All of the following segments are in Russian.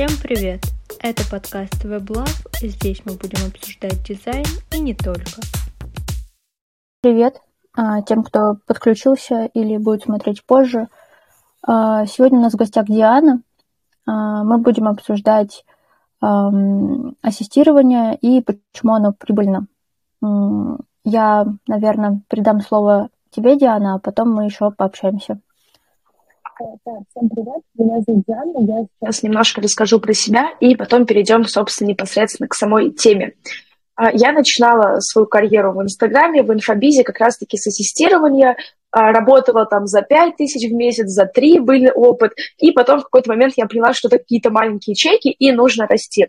Всем привет! Это подкаст WebLab, и здесь мы будем обсуждать дизайн и не только. Привет а, тем, кто подключился или будет смотреть позже. А, сегодня у нас в гостях Диана. А, мы будем обсуждать ассистирование и почему оно прибыльно. Я, наверное, передам слово тебе, Диана, а потом мы еще пообщаемся. Всем привет, меня зовут Диана, я сейчас немножко расскажу про себя и потом перейдем, собственно, непосредственно к самой теме. А, я начинала свою карьеру в Инстаграме, в инфобизе как раз-таки с ассистирования, а, работала там за 5 тысяч в месяц, за 3 был опыт, и потом в какой-то момент я поняла, что это какие-то маленькие чеки, и нужно расти.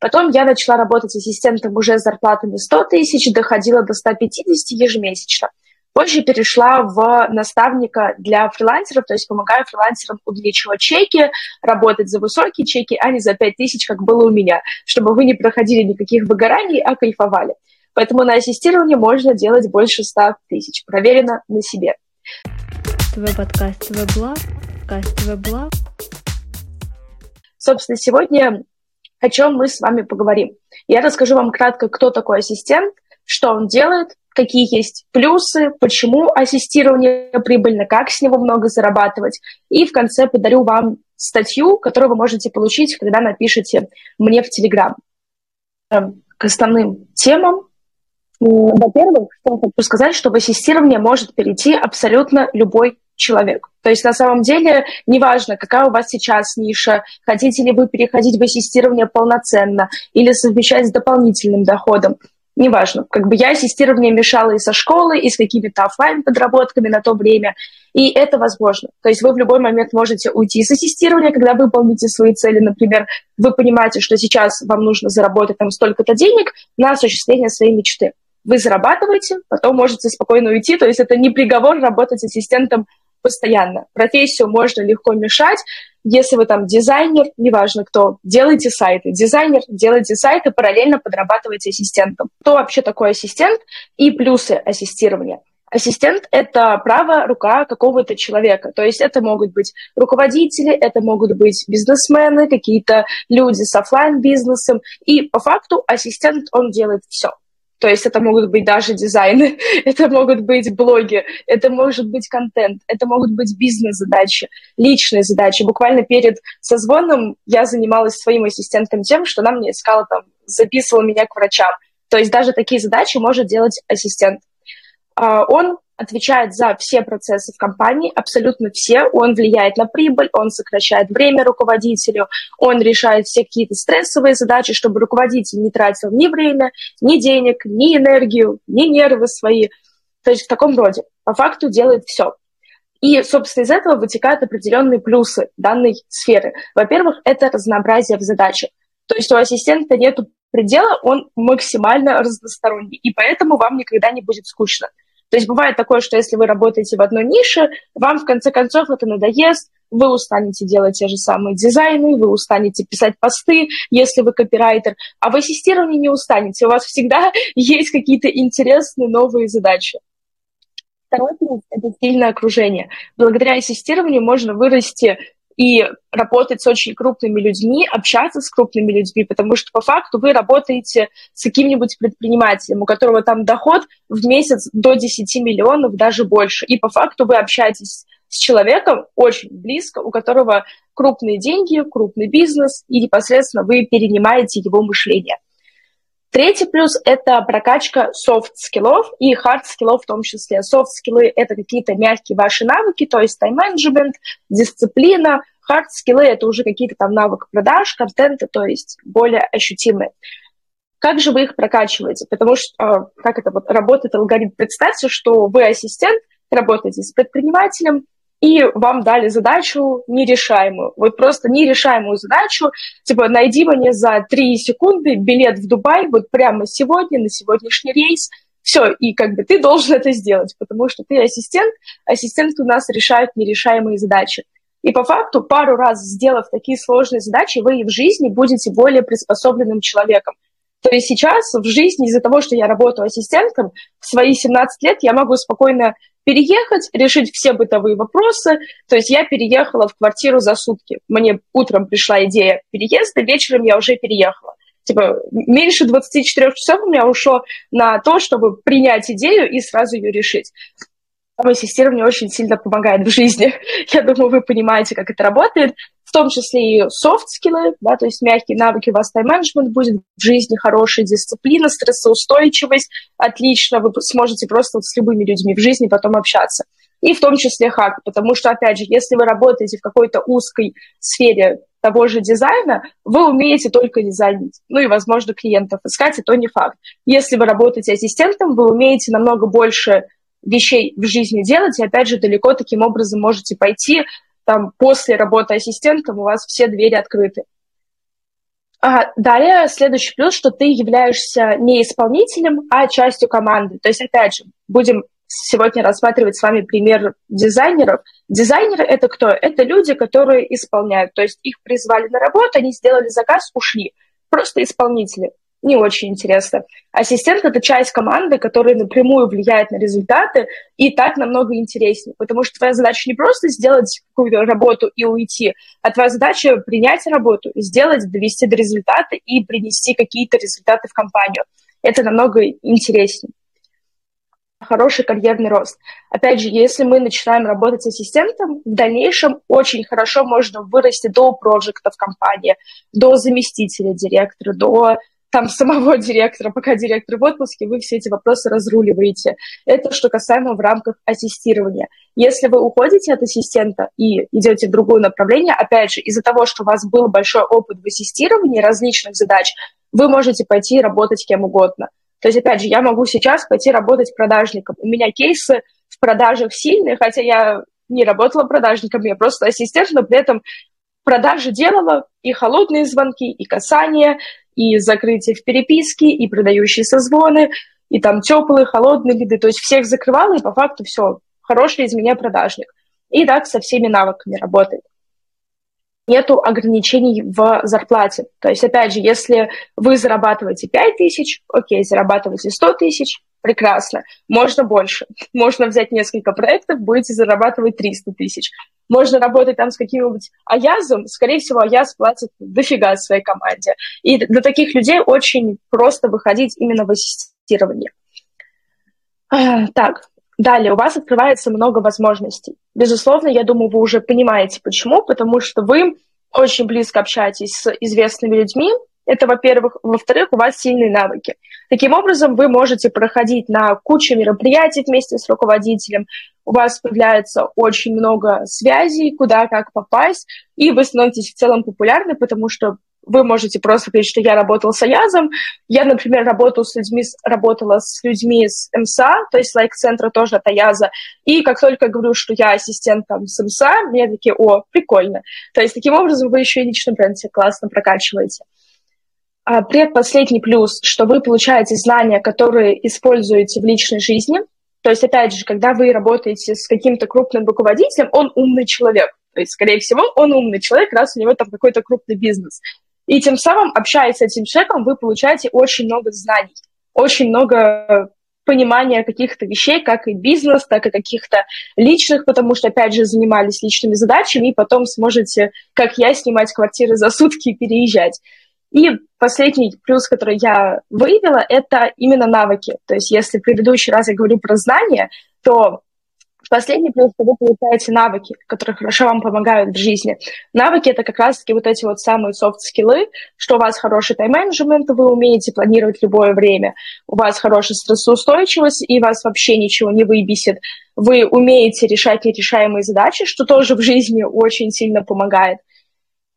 Потом я начала работать ассистентом уже с зарплатами 100 тысяч, доходила до 150 ежемесячно. Позже перешла в наставника для фрилансеров, то есть помогаю фрилансерам увеличивать чеки, работать за высокие чеки, а не за 5 тысяч, как было у меня, чтобы вы не проходили никаких выгораний, а кайфовали. Поэтому на ассистирование можно делать больше 100 тысяч. Проверено на себе. Твой подкаст, твой блог, подкаст, твой блог. Собственно, сегодня о чем мы с вами поговорим. Я расскажу вам кратко, кто такой ассистент, что он делает, какие есть плюсы, почему ассистирование прибыльно, как с него много зарабатывать. И в конце подарю вам статью, которую вы можете получить, когда напишите мне в Телеграм. Эм, к основным темам. Во-первых, что я хочу сказать, что в ассистирование может перейти абсолютно любой человек. То есть на самом деле неважно, какая у вас сейчас ниша, хотите ли вы переходить в ассистирование полноценно или совмещать с дополнительным доходом неважно. Как бы я ассистирование мешала и со школы, и с какими-то офлайн подработками на то время, и это возможно. То есть вы в любой момент можете уйти с ассистирования, когда выполните свои цели. Например, вы понимаете, что сейчас вам нужно заработать там столько-то денег на осуществление своей мечты. Вы зарабатываете, потом можете спокойно уйти. То есть это не приговор работать ассистентом постоянно. Профессию можно легко мешать. Если вы там дизайнер, неважно кто, делайте сайты. Дизайнер, делайте сайты, параллельно подрабатывайте ассистентом. Кто вообще такой ассистент и плюсы ассистирования? Ассистент – это правая рука какого-то человека. То есть это могут быть руководители, это могут быть бизнесмены, какие-то люди с офлайн бизнесом И по факту ассистент, он делает все. То есть это могут быть даже дизайны, это могут быть блоги, это может быть контент, это могут быть бизнес-задачи, личные задачи. Буквально перед созвоном я занималась своим ассистентом тем, что она мне искала там, записывала меня к врачам. То есть даже такие задачи может делать ассистент. А, он отвечает за все процессы в компании, абсолютно все. Он влияет на прибыль, он сокращает время руководителю, он решает все какие-то стрессовые задачи, чтобы руководитель не тратил ни время, ни денег, ни энергию, ни нервы свои. То есть в таком роде. По факту делает все. И, собственно, из этого вытекают определенные плюсы данной сферы. Во-первых, это разнообразие в задачах. То есть у ассистента нет предела, он максимально разносторонний, и поэтому вам никогда не будет скучно. То есть бывает такое, что если вы работаете в одной нише, вам в конце концов это надоест, вы устанете делать те же самые дизайны, вы устанете писать посты, если вы копирайтер, а в ассистировании не устанете, у вас всегда есть какие-то интересные новые задачи. Второй плюс – это сильное окружение. Благодаря ассистированию можно вырасти и работать с очень крупными людьми, общаться с крупными людьми, потому что по факту вы работаете с каким-нибудь предпринимателем, у которого там доход в месяц до 10 миллионов, даже больше. И по факту вы общаетесь с человеком очень близко, у которого крупные деньги, крупный бизнес, и непосредственно вы перенимаете его мышление. Третий плюс – это прокачка софт-скиллов и хард-скиллов в том числе. Soft skill ы – это какие-то мягкие ваши навыки, то есть тайм-менеджмент, дисциплина. Хард-скиллы – это уже какие-то там навыки продаж, контента, то есть более ощутимые. Как же вы их прокачиваете? Потому что, а, как это вот работает алгоритм? Представьте, что вы ассистент, работаете с предпринимателем, и вам дали задачу нерешаемую. Вот просто нерешаемую задачу, типа, найди мне за 3 секунды билет в Дубай вот прямо сегодня, на сегодняшний рейс, все, и как бы ты должен это сделать, потому что ты ассистент, ассистент у нас решает нерешаемые задачи. И по факту, пару раз сделав такие сложные задачи, вы и в жизни будете более приспособленным человеком. То есть сейчас в жизни из-за того, что я работаю ассистентом, в свои 17 лет я могу спокойно переехать, решить все бытовые вопросы. То есть я переехала в квартиру за сутки. Мне утром пришла идея переезда, вечером я уже переехала. Типа меньше 24 часов у меня ушло на то, чтобы принять идею и сразу ее решить. Ассистирование очень сильно помогает в жизни. Я думаю, вы понимаете, как это работает в том числе и софт-скиллы, да, то есть мягкие навыки, у вас тайм-менеджмент будет в жизни, хорошая дисциплина, стрессоустойчивость, отлично, вы сможете просто вот с любыми людьми в жизни потом общаться. И в том числе хак, потому что, опять же, если вы работаете в какой-то узкой сфере того же дизайна, вы умеете только дизайнить. Ну и, возможно, клиентов искать, и то не факт. Если вы работаете ассистентом, вы умеете намного больше вещей в жизни делать, и, опять же, далеко таким образом можете пойти, там после работы ассистентом у вас все двери открыты. А далее следующий плюс, что ты являешься не исполнителем, а частью команды. То есть, опять же, будем сегодня рассматривать с вами пример дизайнеров. Дизайнеры — это кто? Это люди, которые исполняют. То есть их призвали на работу, они сделали заказ, ушли. Просто исполнители не очень интересно. Ассистент — это часть команды, которая напрямую влияет на результаты, и так намного интереснее, потому что твоя задача не просто сделать какую-то работу и уйти, а твоя задача принять работу, сделать, довести до результата и принести какие-то результаты в компанию. Это намного интереснее. Хороший карьерный рост. Опять же, если мы начинаем работать ассистентом, в дальнейшем очень хорошо можно вырасти до проекта в компании, до заместителя директора, до там самого директора, пока директор в отпуске, вы все эти вопросы разруливаете. Это что касаемо в рамках ассистирования. Если вы уходите от ассистента и идете в другое направление, опять же, из-за того, что у вас был большой опыт в ассистировании различных задач, вы можете пойти работать кем угодно. То есть, опять же, я могу сейчас пойти работать продажником. У меня кейсы в продажах сильные, хотя я не работала продажником, я просто ассистент, но при этом продажи делала и холодные звонки, и касания, и закрытие в переписке, и продающие созвоны, и там теплые, холодные лиды. То есть всех закрывала, и по факту все, хороший из меня продажник. И так со всеми навыками работает. Нету ограничений в зарплате. То есть, опять же, если вы зарабатываете 5 тысяч, окей, зарабатываете 100 тысяч, прекрасно. Можно больше. Можно взять несколько проектов, будете зарабатывать 300 тысяч. Можно работать там с каким-нибудь Аязом, скорее всего, Аяз платит дофига своей команде. И для таких людей очень просто выходить именно в ассистирование. А, так, далее, у вас открывается много возможностей. Безусловно, я думаю, вы уже понимаете, почему. Потому что вы очень близко общаетесь с известными людьми, это, во-первых. Во-вторых, у вас сильные навыки. Таким образом, вы можете проходить на кучу мероприятий вместе с руководителем, у вас появляется очень много связей, куда как попасть, и вы становитесь в целом популярны, потому что вы можете просто говорить, что я работал с Аязом. Я, например, работал с людьми, работала с людьми с МСА, то есть лайк-центра тоже от Аяза. И как только говорю, что я ассистент там с МСА, мне такие, о, прикольно. То есть таким образом вы еще и личный бренд себе классно прокачиваете. А предпоследний плюс, что вы получаете знания, которые используете в личной жизни. То есть, опять же, когда вы работаете с каким-то крупным руководителем, он умный человек. То есть, скорее всего, он умный человек, раз у него там какой-то крупный бизнес. И тем самым, общаясь с этим человеком, вы получаете очень много знаний, очень много понимания каких-то вещей, как и бизнес, так и каких-то личных, потому что, опять же, занимались личными задачами, и потом сможете, как я, снимать квартиры за сутки и переезжать. И последний плюс, который я выявила, это именно навыки. То есть если в предыдущий раз я говорю про знания, то Последний плюс, что вы получаете навыки, которые хорошо вам помогают в жизни. Навыки — это как раз-таки вот эти вот самые софт-скиллы, что у вас хороший тайм-менеджмент, вы умеете планировать любое время, у вас хорошая стрессоустойчивость, и вас вообще ничего не выбесит. Вы умеете решать нерешаемые задачи, что тоже в жизни очень сильно помогает.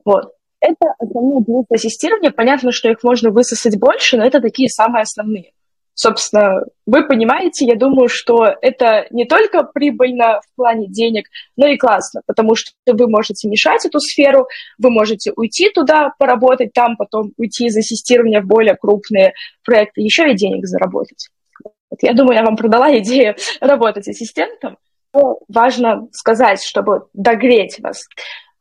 Вот. Это основные плюсы ассистирования. Понятно, что их можно высосать больше, но это такие самые основные. Собственно, вы понимаете, я думаю, что это не только прибыльно в плане денег, но и классно, потому что вы можете мешать эту сферу, вы можете уйти туда, поработать там, потом уйти из ассистирования в более крупные проекты, еще и денег заработать. Вот я думаю, я вам продала идею работать ассистентом. Но важно сказать, чтобы догреть вас.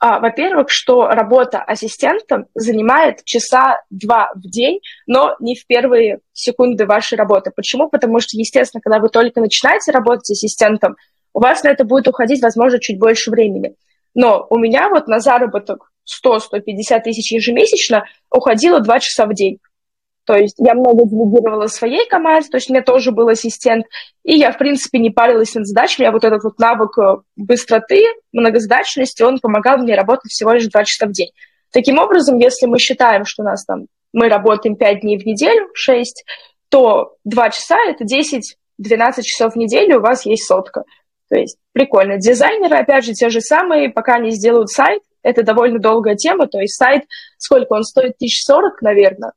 А, во-первых, что работа ассистентом занимает часа два в день, но не в первые секунды вашей работы. Почему? Потому что, естественно, когда вы только начинаете работать ассистентом, у вас на это будет уходить, возможно, чуть больше времени. Но у меня вот на заработок 100-150 тысяч ежемесячно уходило 2 часа в день. То есть я много делегировала своей команде, то есть у меня тоже был ассистент, и я, в принципе, не парилась над задачами, а вот этот вот навык э, быстроты, многозадачности, он помогал мне работать всего лишь 2 часа в день. Таким образом, если мы считаем, что у нас там, мы работаем 5 дней в неделю, 6, то 2 часа – это 10-12 часов в неделю, у вас есть сотка. То есть прикольно. Дизайнеры, опять же, те же самые, пока не сделают сайт, это довольно долгая тема, то есть сайт, сколько он стоит, 1040, наверное,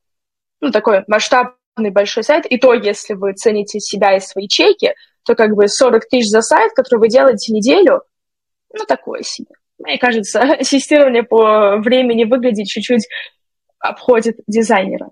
ну, такой масштабный большой сайт, и то, если вы цените себя и свои чеки, то как бы 40 тысяч за сайт, который вы делаете неделю, ну, такое себе. Мне кажется, ассистирование по времени выглядит чуть-чуть обходит дизайнера.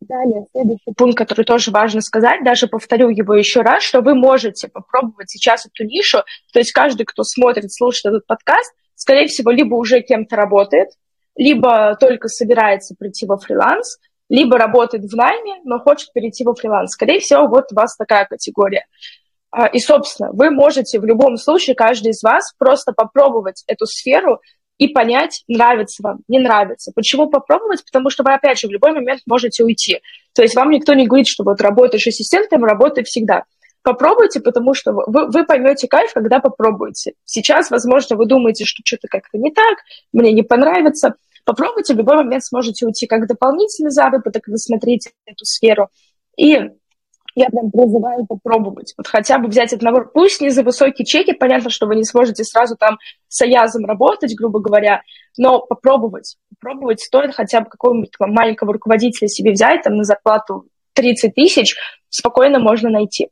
Далее, следующий пункт, который тоже важно сказать, даже повторю его еще раз, что вы можете попробовать сейчас эту нишу, то есть каждый, кто смотрит, слушает этот подкаст, скорее всего, либо уже кем-то работает, либо только собирается прийти во фриланс, либо работает в найме, но хочет перейти во фриланс. Скорее всего, вот у вас такая категория. А, и, собственно, вы можете в любом случае, каждый из вас, просто попробовать эту сферу и понять, нравится вам, не нравится. Почему попробовать? Потому что вы, опять же, в любой момент можете уйти. То есть вам никто не говорит, что вот работаешь ассистентом, работай всегда. Попробуйте, потому что вы, вы поймете кайф, когда попробуете. Сейчас, возможно, вы думаете, что что-то как-то не так, мне не понравится. Попробуйте, в любой момент сможете уйти как дополнительный заработок, вы смотрите эту сферу. И я прям призываю попробовать. Вот хотя бы взять одного, пусть не за высокие чеки, понятно, что вы не сможете сразу там с Аязом работать, грубо говоря, но попробовать. Попробовать стоит хотя бы какого-нибудь маленького руководителя себе взять, там на зарплату 30 тысяч, спокойно можно найти.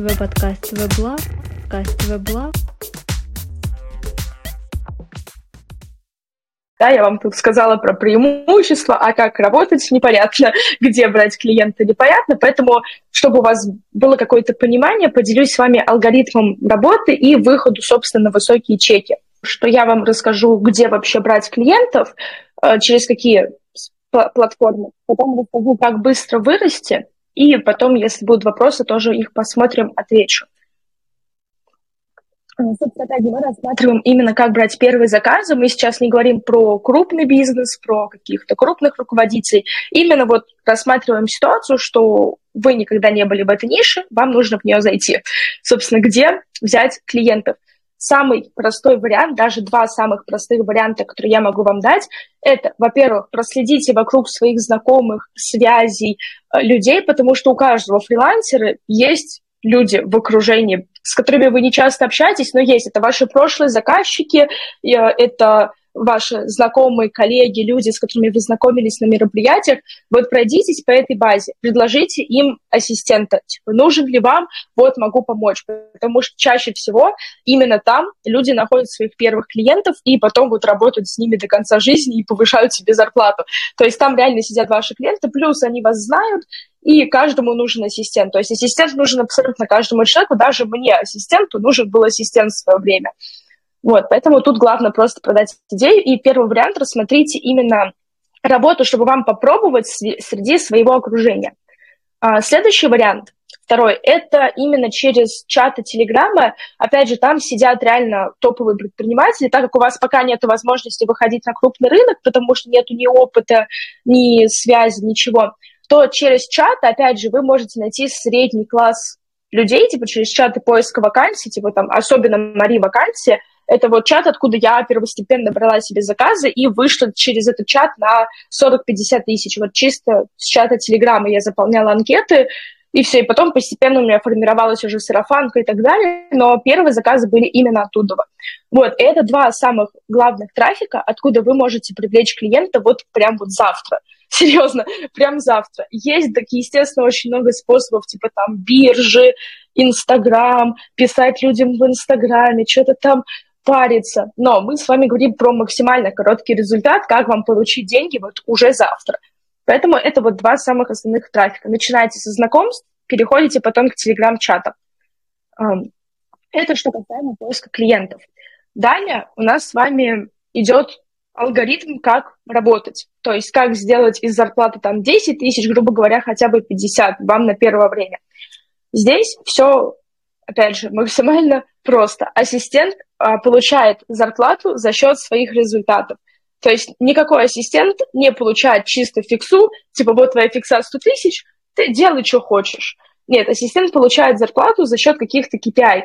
Твой подкаст, твой блог, подкаст, твой блог. Да, я вам тут сказала про преимущества, а как работать непонятно, где брать клиента непонятно, поэтому, чтобы у вас было какое-то понимание, поделюсь с вами алгоритмом работы и выходу, собственно, на высокие чеки. Что я вам расскажу, где вообще брать клиентов, э, через какие платформы. Потом расскажу, как быстро вырасти, и потом, если будут вопросы, тоже их посмотрим, отвечу. Собственно, опять мы рассматриваем именно как брать первые заказы. Мы сейчас не говорим про крупный бизнес, про каких-то крупных руководителей. Именно вот рассматриваем ситуацию, что вы никогда не были в этой нише, вам нужно в нее зайти. Собственно, где взять клиентов? Самый простой вариант, даже два самых простых варианта, которые я могу вам дать, это, во-первых, проследите вокруг своих знакомых, связей, э, людей, потому что у каждого фрилансера есть люди в окружении, с которыми вы не часто общаетесь, но есть. Это ваши прошлые заказчики, это ваши знакомые, коллеги, люди, с которыми вы знакомились на мероприятиях, вот пройдитесь по этой базе, предложите им ассистента. Типа, нужен ли вам? Вот, могу помочь. Потому что чаще всего именно там люди находят своих первых клиентов и потом будут работать с ними до конца жизни и повышают себе зарплату. То есть там реально сидят ваши клиенты, плюс они вас знают, и каждому нужен ассистент. То есть ассистент нужен абсолютно каждому человеку, даже мне, ассистенту, нужен был ассистент в свое время. Вот, поэтому тут главное просто продать идею. И первый вариант рассмотрите именно работу, чтобы вам попробовать среди своего окружения. А, следующий вариант, второй, это именно через чаты Телеграма. Опять же, там сидят реально топовые предприниматели, так как у вас пока нет возможности выходить на крупный рынок, потому что нет ни опыта, ни связи, ничего, то через чат, опять же, вы можете найти средний класс людей, типа через чаты поиска вакансий, типа там, особенно Мари вакансии, это вот чат, откуда я первостепенно брала себе заказы и вышла через этот чат на 40-50 тысяч. Вот чисто с чата Телеграма я заполняла анкеты, и все, и потом постепенно у меня формировалась уже сарафанка и так далее, но первые заказы были именно оттуда. Вот, и это два самых главных трафика, откуда вы можете привлечь клиента вот прям вот завтра. Серьезно, прям завтра. Есть, так, естественно, очень много способов, типа там биржи, Инстаграм, писать людям в Инстаграме, что-то там париться. Но мы с вами говорим про максимально короткий результат, как вам получить деньги вот уже завтра. Поэтому это вот два самых основных трафика. Начинайте со знакомств, переходите потом к телеграм-чатам. Это что касаемо поиска клиентов. Далее у нас с вами идет алгоритм, как работать. То есть как сделать из зарплаты там 10 тысяч, грубо говоря, хотя бы 50 вам на первое время. Здесь все опять же, максимально просто. Ассистент а, получает зарплату за счет своих результатов. То есть никакой ассистент не получает чисто фиксу, типа вот твоя фикса 100 тысяч, ты делай, что хочешь. Нет, ассистент получает зарплату за счет каких-то KPI.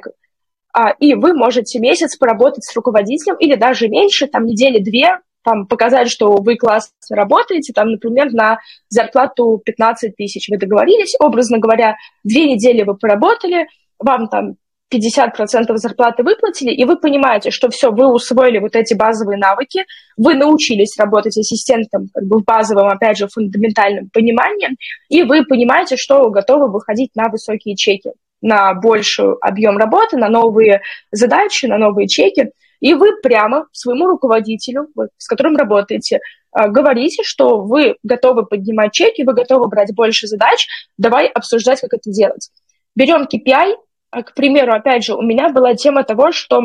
А, и вы можете месяц поработать с руководителем или даже меньше, там недели две, там, показать, что вы классно работаете, там, например, на зарплату 15 тысяч вы договорились, образно говоря, две недели вы поработали, вам там 50% зарплаты выплатили, и вы понимаете, что все, вы усвоили вот эти базовые навыки, вы научились работать ассистентом как бы в базовом, опять же, фундаментальном понимании, и вы понимаете, что готовы выходить на высокие чеки, на больший объем работы, на новые задачи, на новые чеки. И вы прямо своему руководителю, с которым работаете, а, говорите, что вы готовы поднимать чеки, вы готовы брать больше задач, давай обсуждать, как это делать. Берем KPI, к примеру, опять же, у меня была тема того, что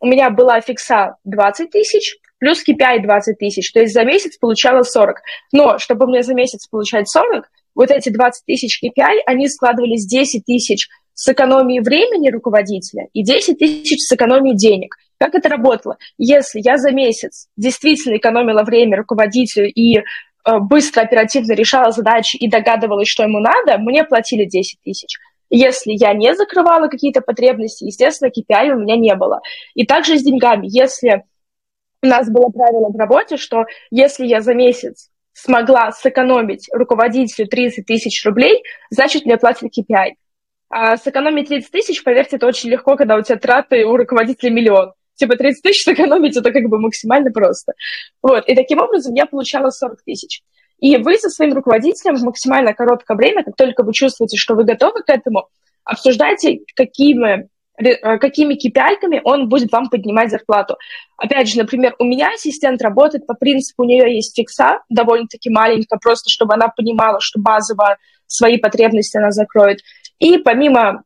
у меня была фикса 20 тысяч, плюс KPI 20 тысяч, то есть за месяц получала 40. Но чтобы мне за месяц получать 40, вот эти 20 тысяч KPI, они складывались 10 тысяч с экономией времени руководителя и 10 тысяч с экономией денег. Как это работало? Если я за месяц действительно экономила время руководителю и э, быстро, оперативно решала задачи и догадывалась, что ему надо, мне платили 10 тысяч. Если я не закрывала какие-то потребности, естественно, KPI у меня не было. И также с деньгами. Если у нас было правило в работе, что если я за месяц смогла сэкономить руководителю 30 тысяч рублей, значит, мне платят KPI. А сэкономить 30 тысяч, поверьте, это очень легко, когда у тебя траты у руководителя миллион типа 30 тысяч сэкономить, это как бы максимально просто. Вот, и таким образом я получала 40 тысяч. И вы со своим руководителем в максимально короткое время, как только вы чувствуете, что вы готовы к этому, обсуждайте, какими, э, какими KPI он будет вам поднимать зарплату. Опять же, например, у меня ассистент работает по принципу, у нее есть фикса, довольно-таки маленькая, просто чтобы она понимала, что базово свои потребности она закроет. И помимо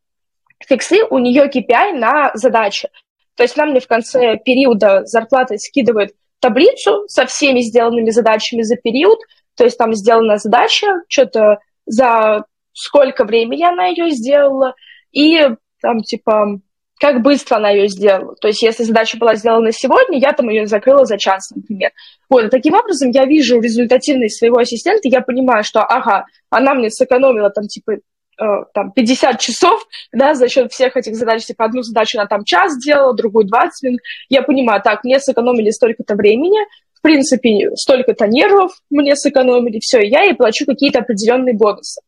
фиксы у нее KPI на задачи. То есть нам мне в конце периода зарплаты скидывают таблицу со всеми сделанными задачами за период, то есть там сделана задача, что-то за сколько времени она ее сделала, и там типа как быстро она ее сделала. То есть, если задача была сделана сегодня, я там ее закрыла за час, например. Вот, таким образом я вижу результативность своего ассистента, я понимаю, что, ага, она мне сэкономила там, типа, э, там, 50 часов, да, за счет всех этих задач, типа, одну задачу она там час сделала, другую 20 минут. Я понимаю, так, мне сэкономили столько-то времени, принципе, столько-то нервов мне сэкономили, все, и я ей плачу какие-то определенные бонусы.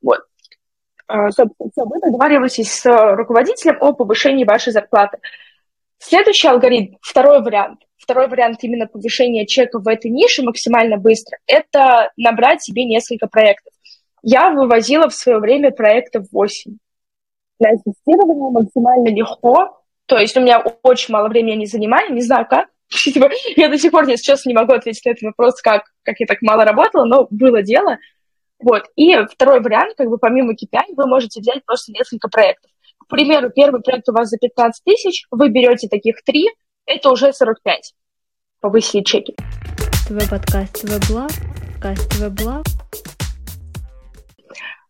Вот. А, собственно, вы договариваетесь с руководителем о повышении вашей зарплаты. Следующий алгоритм, второй вариант, второй вариант именно повышения чека в этой нише максимально быстро, это набрать себе несколько проектов. Я вывозила в свое время проектов 8. На ассистирование максимально легко, то есть у меня очень мало времени не занимаю, не знаю как, я до сих пор, если честно, не могу ответить на этот вопрос, как, как я так мало работала, но было дело. Вот. И второй вариант, как бы помимо KPI, вы можете взять просто несколько проектов. К примеру, первый проект у вас за 15 тысяч, вы берете таких три, это уже 45. Повысили чеки. Твой подкаст, твой блог, подкаст, твой блог.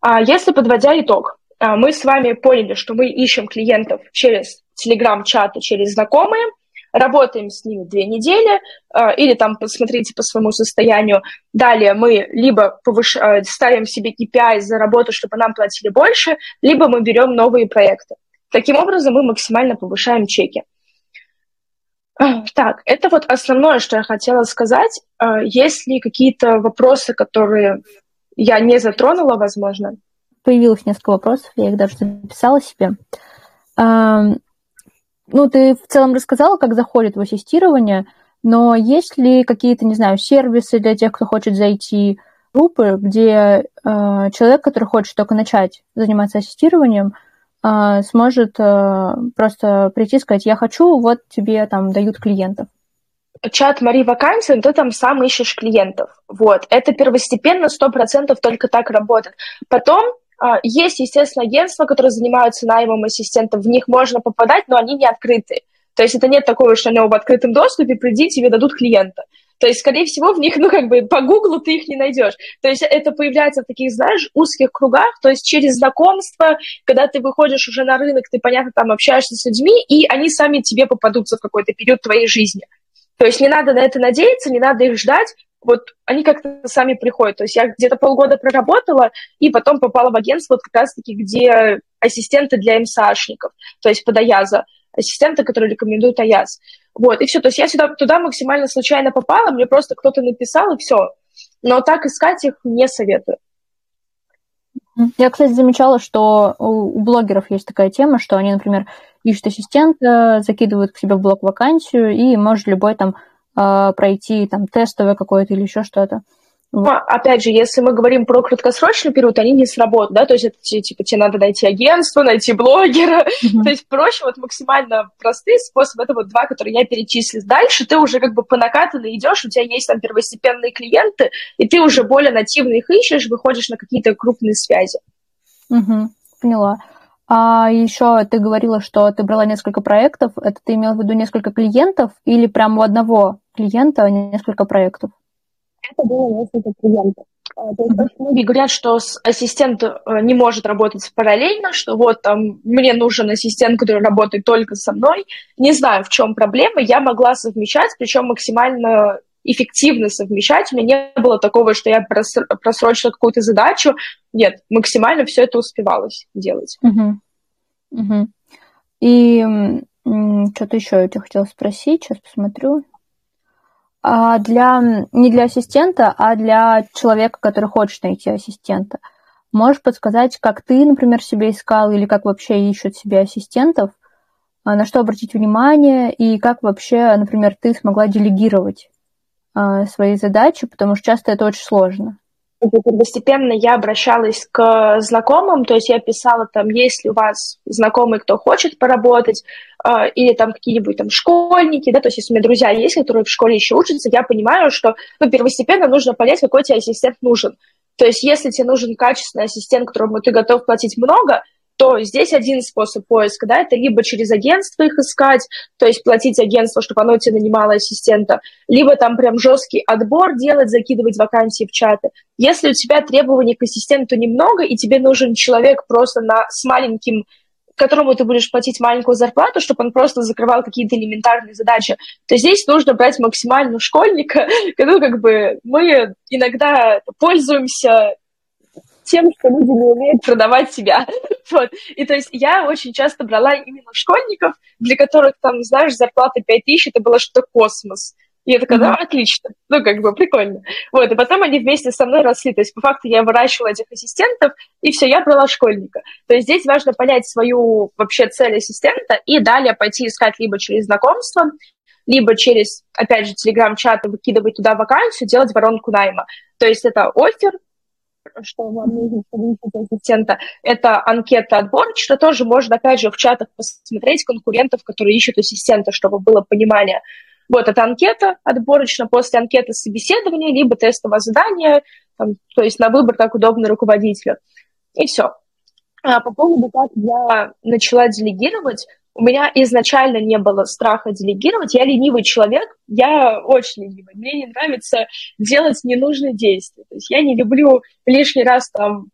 А если подводя итог, а, мы с вами поняли, что мы ищем клиентов через телеграм-чаты, через знакомые, работаем с ними две недели, э, или там посмотрите по своему состоянию. Далее мы либо повыш... Э, ставим себе KPI за работу, чтобы нам платили больше, либо мы берем новые проекты. Таким образом мы максимально повышаем чеки. Э, так, это вот основное, что я хотела сказать. Есть ли какие-то вопросы, которые я не затронула, возможно? Появилось несколько вопросов, я их даже записала себе. Ну, ты в целом рассказала, как заходит в ассистирование, но есть ли какие-то, не знаю, сервисы для тех, кто хочет зайти, группы, где э, человек, который хочет только начать заниматься ассистированием, э, сможет э, просто прийти и сказать, я хочу, вот тебе там дают клиентов. Чат Мари Вакансии, ты там сам ищешь клиентов. Вот. Это первостепенно, сто процентов только так работает. Потом есть, естественно, агентства, которые занимаются наймом ассистентов, в них можно попадать, но они не открыты. То есть это нет такого, что они в открытом доступе, приди, тебе дадут клиента. То есть, скорее всего, в них, ну, как бы по гуглу ты их не найдешь. То есть это появляется в таких, знаешь, узких кругах, то есть через знакомство, когда ты выходишь уже на рынок, ты, понятно, там общаешься с людьми, и они сами тебе попадутся в какой-то период твоей жизни. То есть не надо на это надеяться, не надо их ждать, вот они как-то сами приходят. То есть я где-то полгода проработала, и потом попала в агентство вот как раз-таки, где ассистенты для МСАшников, то есть под Аяза, ассистенты, которые рекомендуют Аяз. Вот, и все. То есть я сюда, туда максимально случайно попала, мне просто кто-то написал, и все. Но так искать их не советую. Я, кстати, замечала, что у блогеров есть такая тема, что они, например, ищут ассистента, закидывают к себе в блог вакансию, и может любой там пройти там тестовое какое-то или еще что-то. Ну, опять же, если мы говорим про краткосрочный период, они не сработают, да, то есть это типа тебе надо найти агентство, найти блогера, mm-hmm. то есть проще вот максимально простые способы, это вот два, которые я перечислил. Дальше ты уже как бы по накатанной идешь, у тебя есть там первостепенные клиенты, и ты уже более нативно их ищешь, выходишь на какие-то крупные связи. Угу, поняла. А еще ты говорила, что ты брала несколько проектов. Это ты имела в виду несколько клиентов или прямо у одного клиента несколько проектов? это было несколько клиентов. А, то есть очень многие говорят, что ассистент э, не может работать параллельно, что вот там мне нужен ассистент, который работает только со мной. Не знаю, в чем проблема. Я могла совмещать, причем максимально эффективно совмещать. У меня не было такого, что я просрочила какую-то задачу. Нет, максимально все это успевалось делать. Угу. Угу. И что-то еще я тебя хотела спросить, сейчас посмотрю а для, не для ассистента, а для человека, который хочет найти ассистента. Можешь подсказать, как ты, например, себе искал или как вообще ищут себе ассистентов, а, на что обратить внимание и как вообще, например, ты смогла делегировать свои задачи, потому что часто это очень сложно постепенно я обращалась к знакомым, то есть я писала там, есть ли у вас знакомый, кто хочет поработать, э, или там какие-нибудь там школьники, да, то есть если у меня друзья есть, которые в школе еще учатся, я понимаю, что, ну, первостепенно нужно понять, какой тебе ассистент нужен. То есть если тебе нужен качественный ассистент, которому ты готов платить много, то здесь один способ поиска, да, это либо через агентство их искать, то есть платить агентству, чтобы оно тебе нанимало ассистента, либо там прям жесткий отбор делать, закидывать вакансии в чаты. Если у тебя требований к ассистенту немного, и тебе нужен человек просто на, с маленьким которому ты будешь платить маленькую зарплату, чтобы он просто закрывал какие-то элементарные задачи, то здесь нужно брать максимально школьника. Ну, как бы мы иногда пользуемся тем, что люди не умеют продавать себя. Вот. И то есть я очень часто брала именно школьников, для которых там, знаешь, зарплата 5 тысяч, это было что-то космос. И я такая, да, отлично, ну, как бы, прикольно. Вот, и потом они вместе со мной росли. То есть, по факту, я выращивала этих ассистентов, и все, я брала школьника. То есть, здесь важно понять свою вообще цель ассистента и далее пойти искать либо через знакомство, либо через, опять же, телеграм-чаты выкидывать туда вакансию, делать воронку найма. То есть, это офер, что вам нужно, чтобы ищете ассистента, это анкета отборочная, тоже можно, опять же, в чатах посмотреть конкурентов, которые ищут ассистента, чтобы было понимание. Вот, это анкета отборочная, после анкеты собеседования, либо тестовое задание, там, то есть на выбор, как удобно руководителю. И все. А по поводу, как я начала делегировать, у меня изначально не было страха делегировать. Я ленивый человек, я очень ленивый. Мне не нравится делать ненужные действия. То есть я не люблю лишний раз там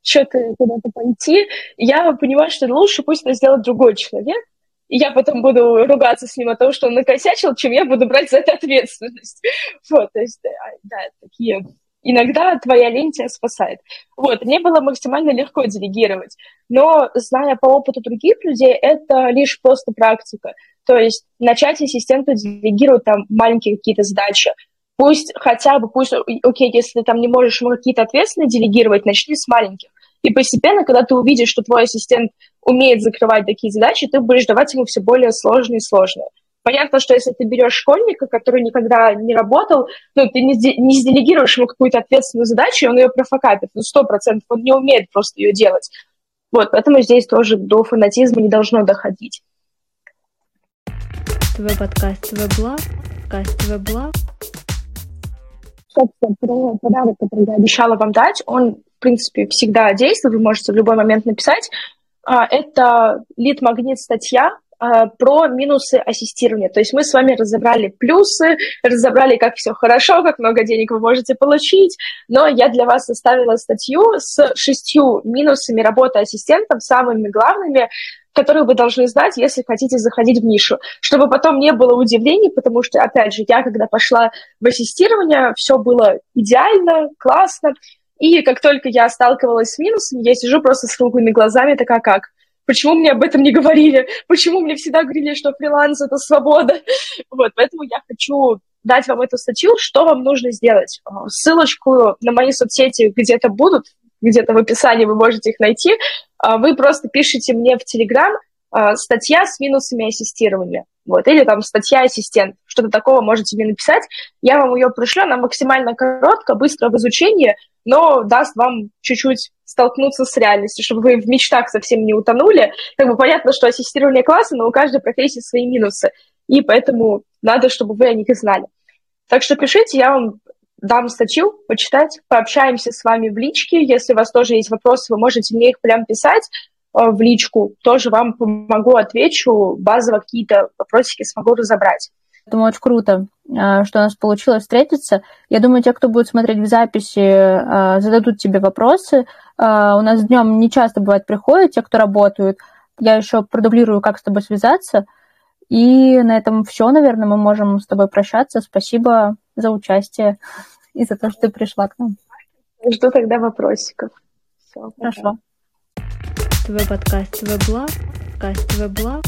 что-то куда-то пойти. Я понимаю, что лучше пусть это сделает другой человек, и я потом буду ругаться с ним о том, что он накосячил, чем я буду брать за это ответственность. Вот, то есть, да, такие иногда твоя лень тебя спасает. Вот, мне было максимально легко делегировать, но, зная по опыту других людей, это лишь просто практика. То есть начать ассистенту делегировать там маленькие какие-то задачи, пусть хотя бы, пусть, окей, если ты там не можешь ему какие-то ответственные делегировать, начни с маленьких. И постепенно, когда ты увидишь, что твой ассистент умеет закрывать такие задачи, ты будешь давать ему все более сложные и сложные. Понятно, что если ты берешь школьника, который никогда не работал, ну, ты не, не сделегируешь ему какую-то ответственную задачу, и он ее профокапит. Ну, сто процентов он не умеет просто ее делать. Вот, поэтому здесь тоже до фанатизма не должно доходить. Твой подкаст, твой блог, подкаст, твой блог. Собственно, про подарок, который я обещала вам дать, он, в принципе, всегда действует, вы можете в любой момент написать. А, это лид-магнит статья про минусы ассистирования. То есть мы с вами разобрали плюсы, разобрали, как все хорошо, как много денег вы можете получить, но я для вас составила статью с шестью минусами работы ассистентом, самыми главными, которые вы должны знать, если хотите заходить в нишу, чтобы потом не было удивлений, потому что, опять же, я, когда пошла в ассистирование, все было идеально, классно, и как только я сталкивалась с минусами, я сижу просто с круглыми глазами, такая как, почему мне об этом не говорили, почему мне всегда говорили, что фриланс — это свобода. Вот, поэтому я хочу дать вам эту статью, что вам нужно сделать. Ссылочку на мои соцсети где-то будут, где-то в описании вы можете их найти. А, вы просто пишите мне в Телеграм а, статья с минусами ассистирования. Вот, или там статья ассистент, что-то такого можете мне написать. Я вам ее пришлю, она максимально коротко, быстро в изучении, но даст вам чуть-чуть столкнуться с реальностью, чтобы вы в мечтах совсем не утонули. Как бы понятно, что ассистирование классно, но у каждой профессии свои минусы, и поэтому надо, чтобы вы о них знали. Так что пишите, я вам дам статью почитать, пообщаемся с вами в личке. Если у вас тоже есть вопросы, вы можете мне их прям писать в личку. Тоже вам помогу, отвечу. Базово какие-то вопросики смогу разобрать. Думаю, очень круто, э, что у нас получилось встретиться. Я думаю, те, кто будет смотреть в записи, э, зададут тебе вопросы. У нас днем не часто бывает приходят те, кто работают. Я еще продублирую, как с тобой связаться. И на этом все, наверное, мы можем с тобой прощаться. Спасибо за участие и за то, что ты пришла к нам. Жду тогда вопросиков. Все, Хорошо. Подкаст, блог, подкаст, блог.